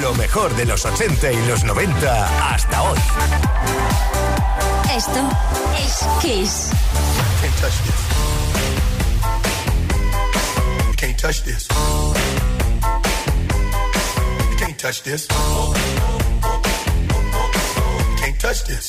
Lo mejor de los 80 y los 90 hasta hoy. Esto es Kiss. Can't touch this. Can't touch this. You can't touch this. You can't touch this.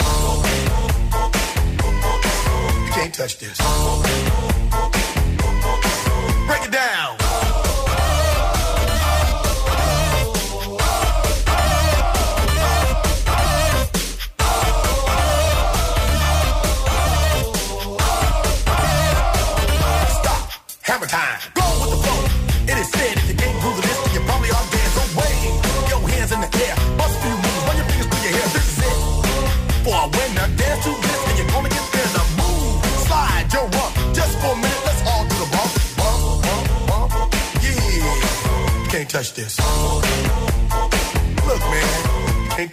Touch this.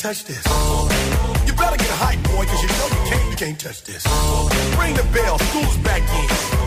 Touch this. You better get hype, boy, cause you know you can't, you can't touch this. Ring the bell, school's back in.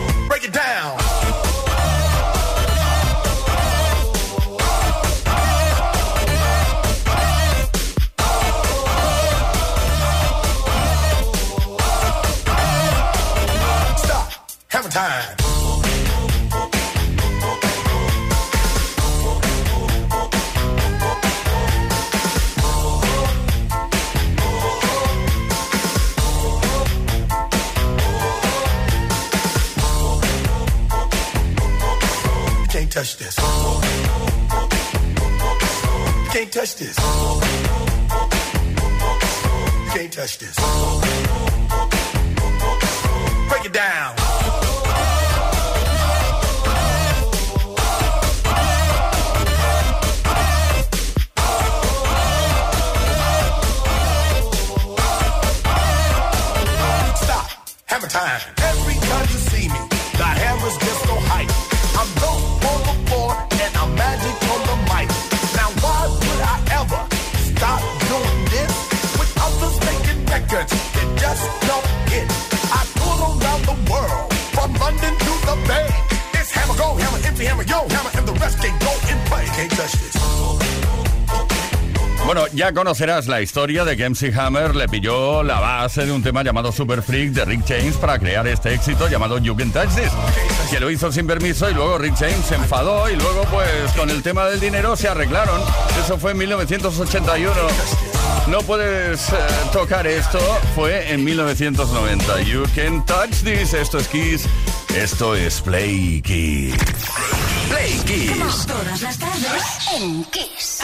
You can't touch this. Bueno, ya conocerás la historia de que MC Hammer le pilló la base de un tema llamado Super Freak de Rick James para crear este éxito llamado You Can Touch This, que lo hizo sin permiso y luego Rick James se enfadó y luego pues con el tema del dinero se arreglaron. Eso fue en 1981. No puedes eh, tocar esto, fue en 1990. You Can Touch This, esto es Kiss, esto es Play Kiss. Play Kiss. Todas las tardes en Kiss.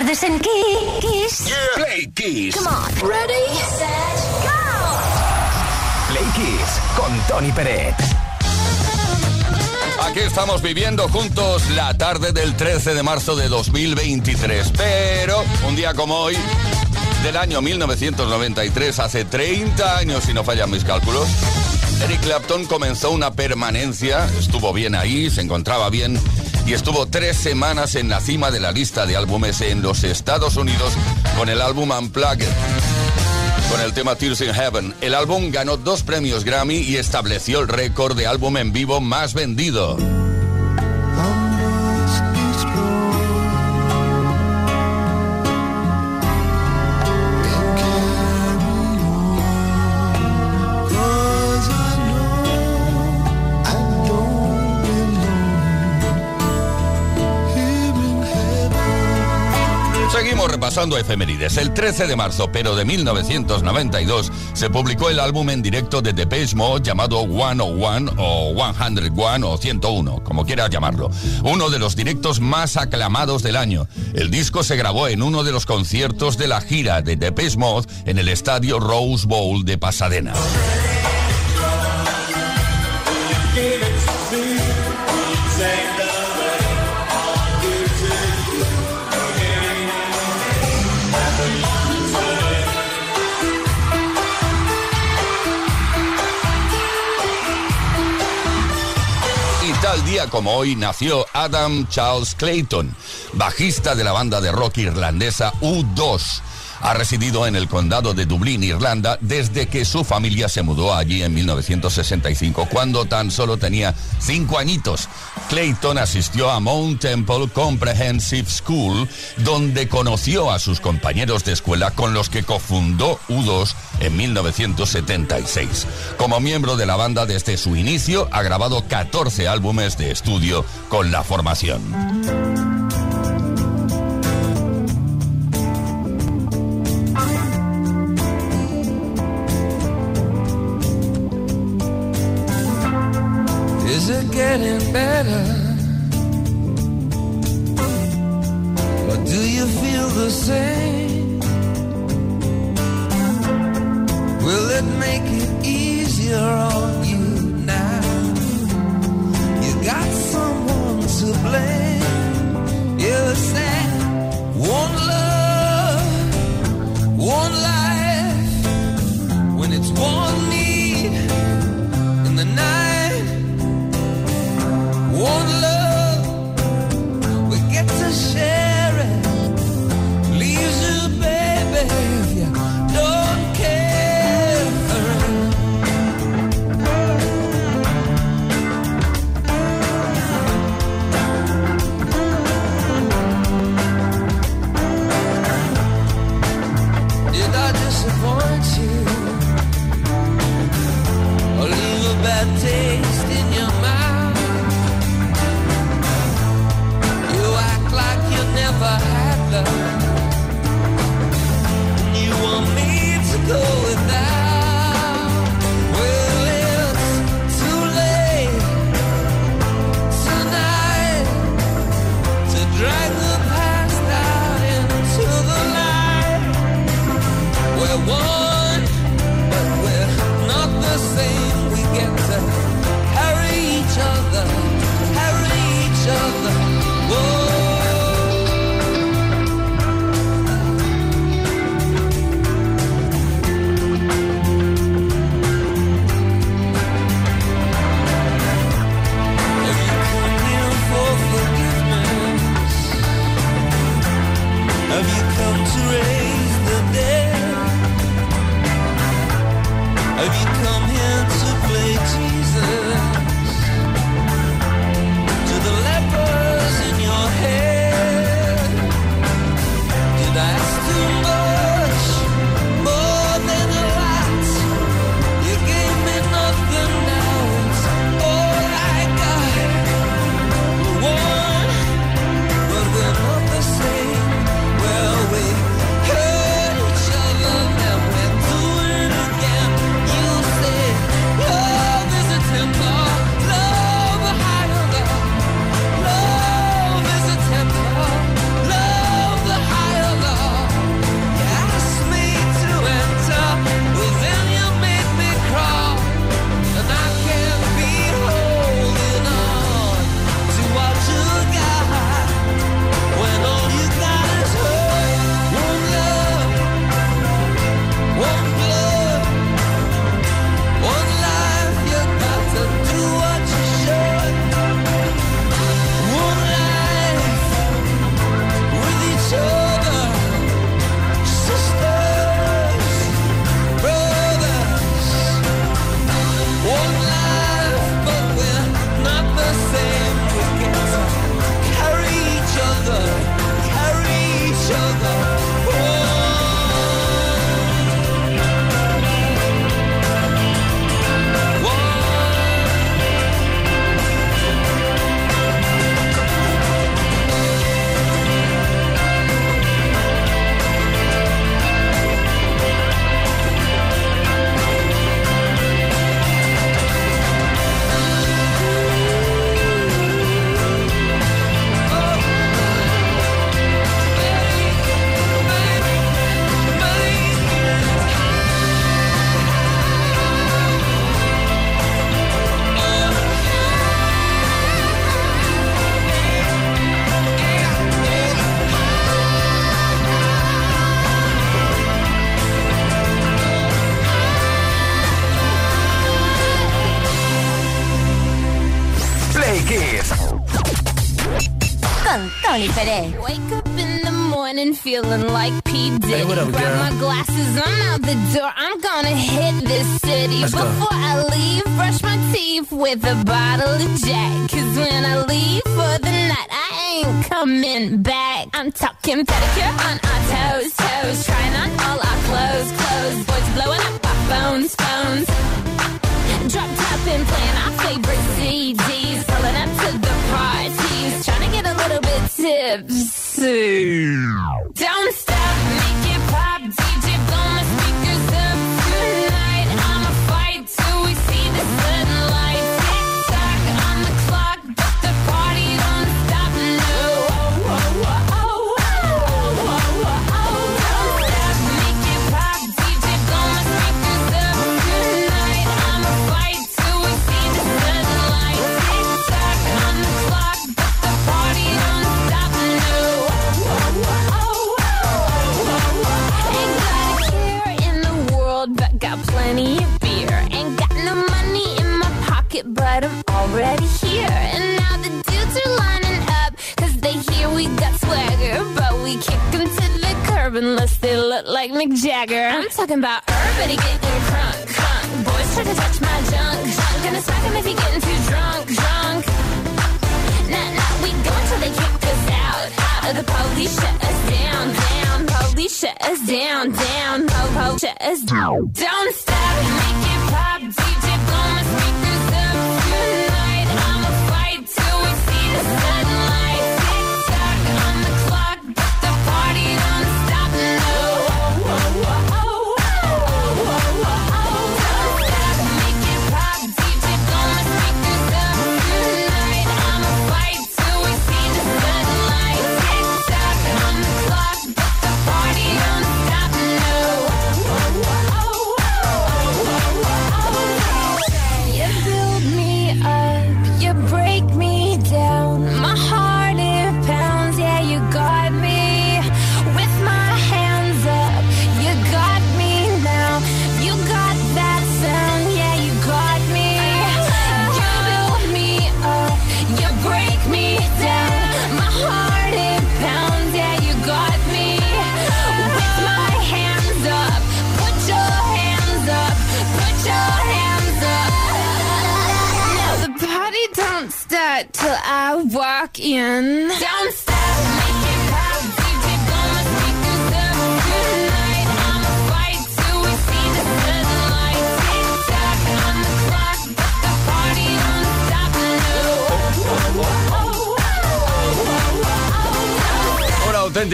Tardes en Kiss. Play Kiss. Come on. Ready, set, go. Play Kiss con Tony Peret. Aquí estamos viviendo juntos la tarde del 13 de marzo de 2023. Pero un día como hoy, del año 1993, hace 30 años, si no fallan mis cálculos, Eric Clapton comenzó una permanencia, estuvo bien ahí, se encontraba bien y estuvo tres semanas en la cima de la lista de álbumes en los Estados Unidos con el álbum Unplugged. Con el tema Tears in Heaven, el álbum ganó dos premios Grammy y estableció el récord de álbum en vivo más vendido. Repasando efemérides. El 13 de marzo, pero de 1992, se publicó el álbum en directo de Depeche Mode llamado 101 o 101 o 101, como quieras llamarlo. Uno de los directos más aclamados del año. El disco se grabó en uno de los conciertos de la gira de Depeche Mode en el estadio Rose Bowl de Pasadena. Como hoy nació Adam Charles Clayton, bajista de la banda de rock irlandesa U2. Ha residido en el condado de Dublín, Irlanda, desde que su familia se mudó allí en 1965, cuando tan solo tenía cinco añitos. Clayton asistió a Mount Temple Comprehensive School, donde conoció a sus compañeros de escuela con los que cofundó U2 en 1976. Como miembro de la banda desde su inicio, ha grabado 14 álbumes de estudio con la formación. Is it getting better? Or do you feel the same? Will it make it easier blame. Yeah, they say one love, one life. When it's one. Taste Tony Pérez. Wake up in the morning feeling like P. Diddy. Hey, what up, Grab girl? my glasses, I'm out the door. I'm gonna hit this city. Let's go. Before I leave, brush my teeth with a bottle of Jack. Cause when I leave for the night, I ain't coming back. I'm talking pedicure on our toes, toes. Trying on all our clothes, clothes. Boys blowing up our phones, phones. Drop top and playing our favorite CDs. Downstairs. Look like Mick Jagger. I'm talking about everybody getting crunk, crunk. Boys try to touch my junk, junk. Gonna smack him if he getting too drunk, drunk. Nah, nah, we go until they kick us out. Out of the police, shut us down, down. Police, shut us down, down. Po, po, shut us down. Don't stop,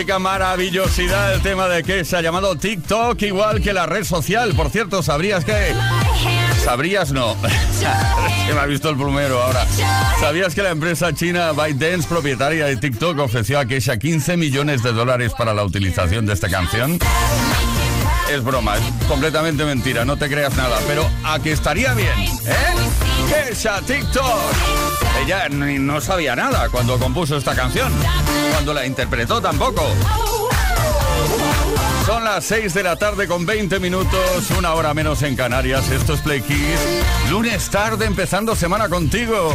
maravillosidad el tema de que se ha llamado TikTok, igual que la red social. Por cierto, ¿sabrías que... ¿Sabrías? No. Se me ha visto el plumero ahora. ¿Sabías que la empresa china ByteDance, propietaria de TikTok, ofreció a Kesha 15 millones de dólares para la utilización de esta canción? Es broma, es completamente mentira, no te creas nada, pero a que estaría bien, ¿eh? Kesha TikTok. Ella no sabía nada cuando compuso esta canción, cuando la interpretó tampoco. Son las 6 de la tarde con 20 minutos, una hora menos en Canarias. Esto es Play Kiss. Lunes tarde empezando semana contigo.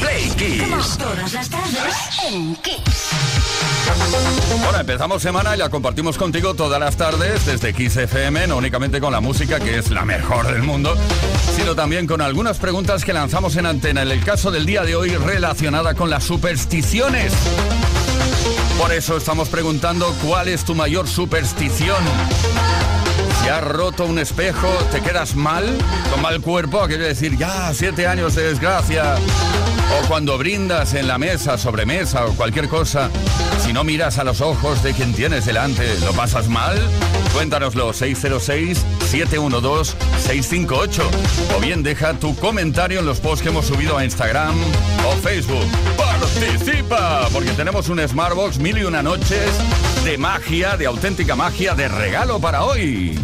Play Kiss. Todas las tardes en Kiss. Bueno, empezamos semana y la compartimos contigo todas las tardes desde Kiss FM, no únicamente con la música que es la mejor del mundo, sino también con algunas preguntas que lanzamos en antena. En el caso del día de hoy relacionada con las supersticiones. Por eso estamos preguntando cuál es tu mayor superstición. Si has roto un espejo, te quedas mal, con mal cuerpo, quiere decir ya siete años de desgracia. O cuando brindas en la mesa, sobremesa o cualquier cosa, si no miras a los ojos de quien tienes delante, ¿lo pasas mal? Cuéntanoslo 606-712-658 o bien deja tu comentario en los posts que hemos subido a Instagram o Facebook. ¡Participa! Porque tenemos un Smartbox mil y una noches de magia, de auténtica magia, de regalo para hoy.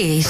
Kiss.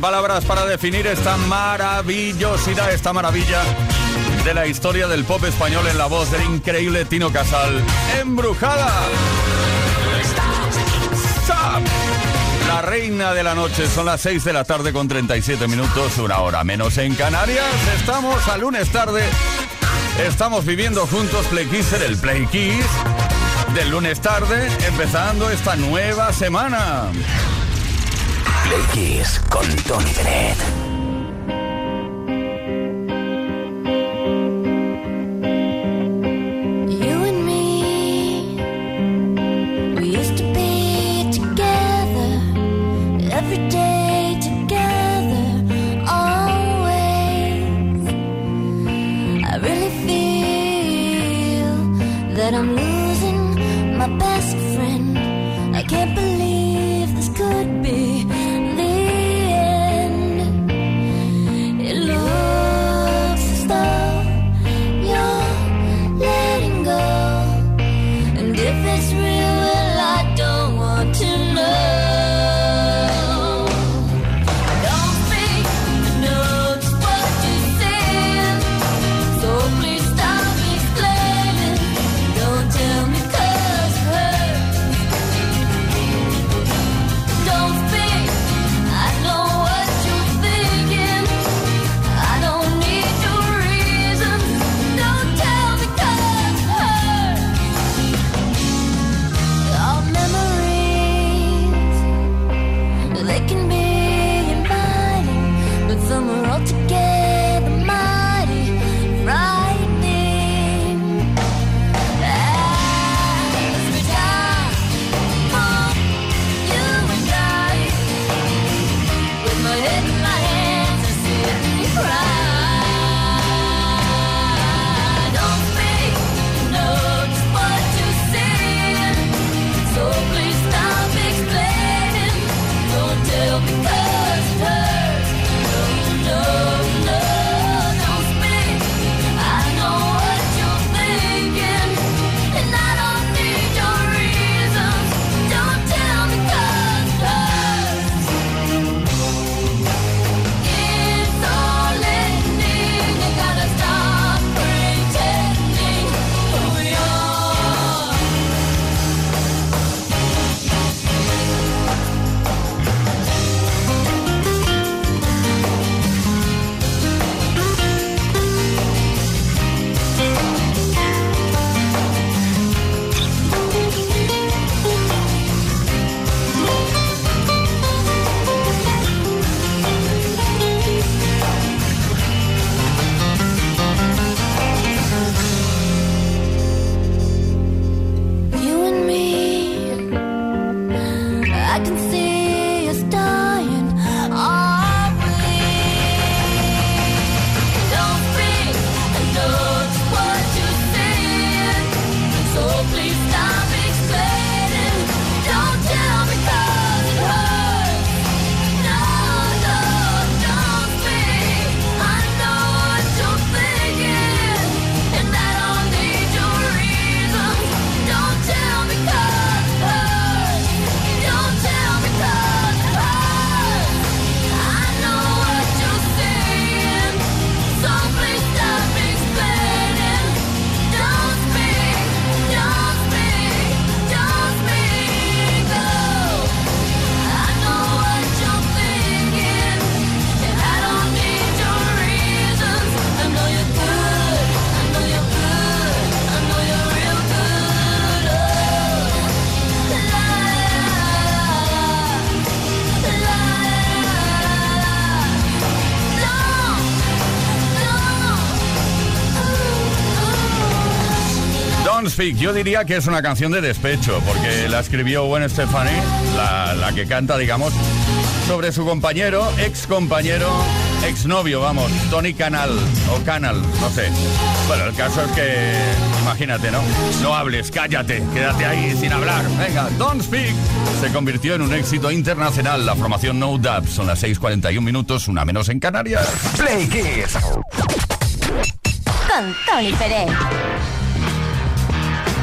palabras para definir esta maravillosidad, esta maravilla de la historia del pop español en la voz del increíble Tino Casal. Embrujada. La reina de la noche son las 6 de la tarde con 37 minutos, una hora menos en Canarias. Estamos a lunes tarde. Estamos viviendo juntos Play Kisser, el Play Kiss del lunes tarde, empezando esta nueva semana. Play Kiss con Tony Pérez. all together. Yo diría que es una canción de despecho, porque la escribió Gwen Stefani, la, la que canta, digamos, sobre su compañero, ex compañero, ex novio, vamos, Tony Canal, o Canal, no sé. Bueno, el caso es que, imagínate, ¿no? No hables, cállate, quédate ahí sin hablar. Venga, Don't Speak se convirtió en un éxito internacional. La formación No Doubt son las 6:41 minutos, una menos en Canarias. Play Kiss. Con Tony Pérez.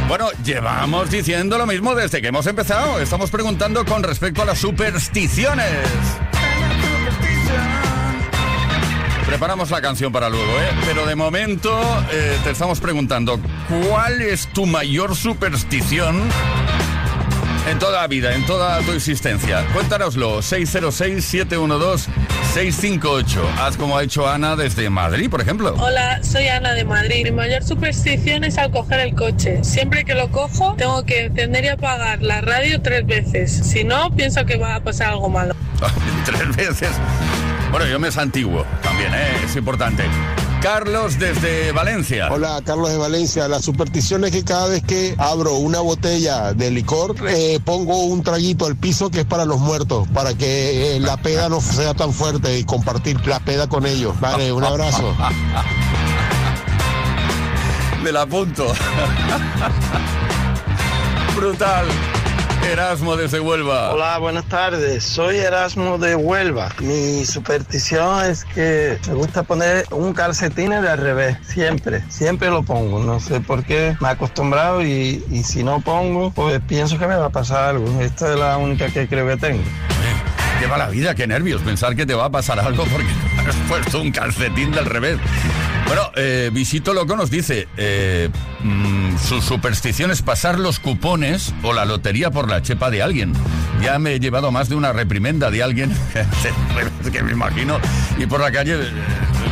Bueno, llevamos diciendo lo mismo desde que hemos empezado. Estamos preguntando con respecto a las supersticiones. Preparamos la canción para luego, ¿eh? Pero de momento eh, te estamos preguntando, ¿cuál es tu mayor superstición en toda la vida, en toda tu existencia? Cuéntanoslo, 606-712-658. Haz como ha hecho Ana desde Madrid, por ejemplo. Hola, soy Ana de Madrid. Mi mayor superstición es al coger el coche. Siempre que lo cojo, tengo que encender y apagar la radio tres veces. Si no, pienso que va a pasar algo malo. Tres veces. Bueno, yo me santiguo también, ¿eh? es importante. Carlos desde Valencia. Hola, Carlos de Valencia. La superstición es que cada vez que abro una botella de licor, eh, pongo un traguito al piso que es para los muertos, para que eh, la peda no sea tan fuerte y compartir la peda con ellos. Vale, un abrazo. Me la apunto. Brutal. Erasmo desde Huelva. Hola, buenas tardes. Soy Erasmo de Huelva. Mi superstición es que me gusta poner un calcetín de al revés. Siempre, siempre lo pongo. No sé por qué. Me he acostumbrado y, y si no pongo, pues pienso que me va a pasar algo. Esta es la única que creo que tengo. Lleva la vida, qué nervios pensar que te va a pasar algo porque te has puesto un calcetín del revés. Bueno, eh, Visito Loco nos dice, eh, mm, su superstición es pasar los cupones o la lotería por la chepa de alguien. Ya me he llevado más de una reprimenda de alguien, que me imagino, y por la calle eh,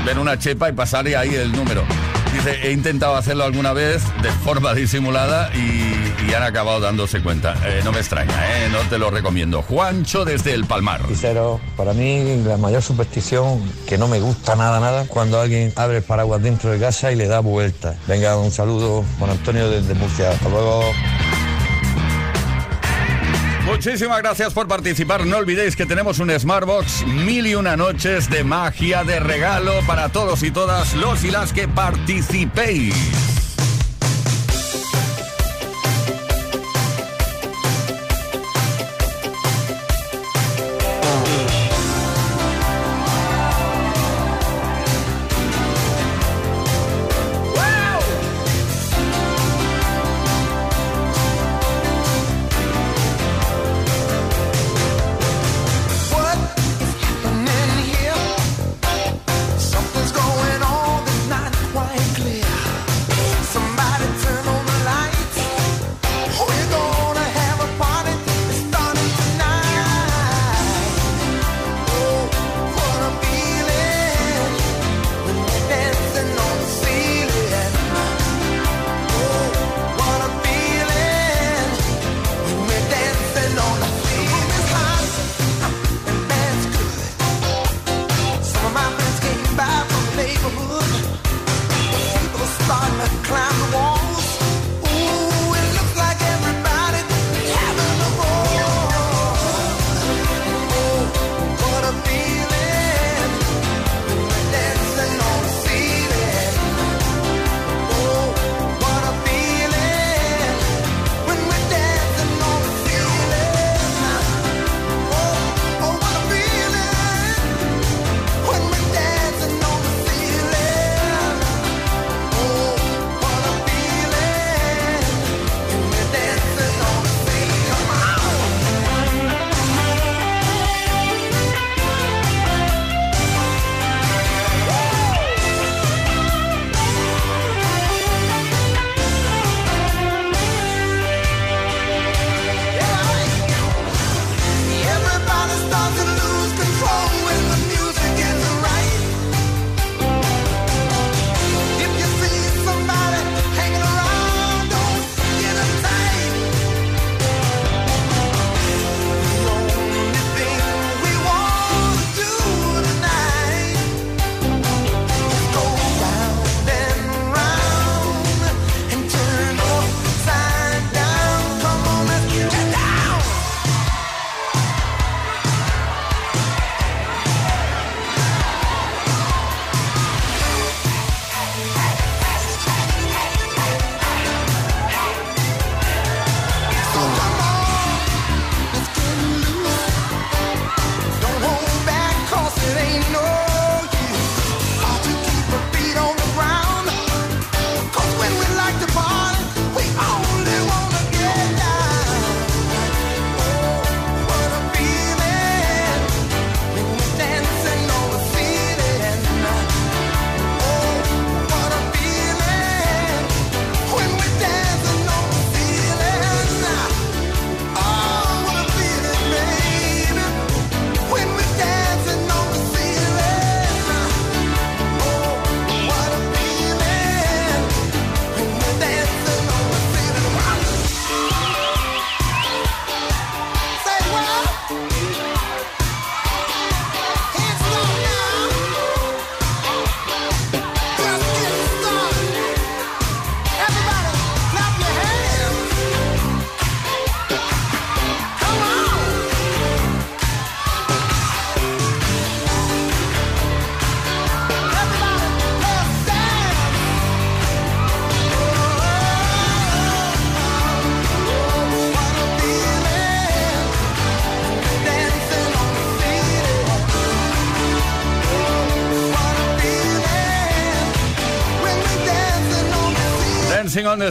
ver una chepa y pasarle ahí el número. Dice, he intentado hacerlo alguna vez de forma disimulada y, han acabado dándose cuenta. Eh, no me extraña, eh, no te lo recomiendo. Juancho desde el Palmar. Cero, para mí la mayor superstición que no me gusta nada, nada, cuando alguien abre el paraguas dentro de casa y le da vueltas. Venga, un saludo, Juan Antonio desde Murcia. Hasta luego. Muchísimas gracias por participar. No olvidéis que tenemos un Smartbox mil y una noches de magia de regalo para todos y todas los y las que participéis.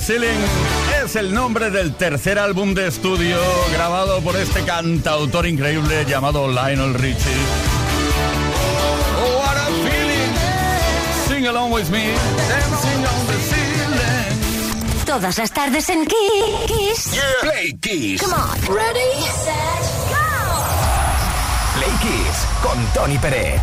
Ceiling es el nombre del tercer álbum de estudio grabado por este cantautor increíble llamado Lionel Richie. Oh, what a feeling. Sing along with me. Dancing on the ceiling. Todas las tardes en Kiss. Play Kiss. Come on. Ready, set, go. Play Kiss con Tony Pérez.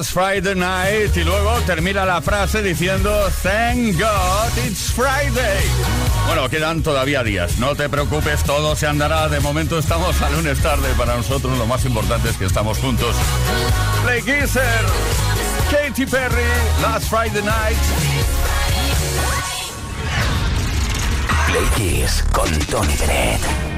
Last Friday Night y luego termina la frase diciendo Thank God it's Friday. Bueno, quedan todavía días, no te preocupes, todo se andará. De momento estamos a lunes tarde, para nosotros lo más importante es que estamos juntos. Play Kisser, Katy Perry, Last Friday Night. Play Kiss con Tony Pérez.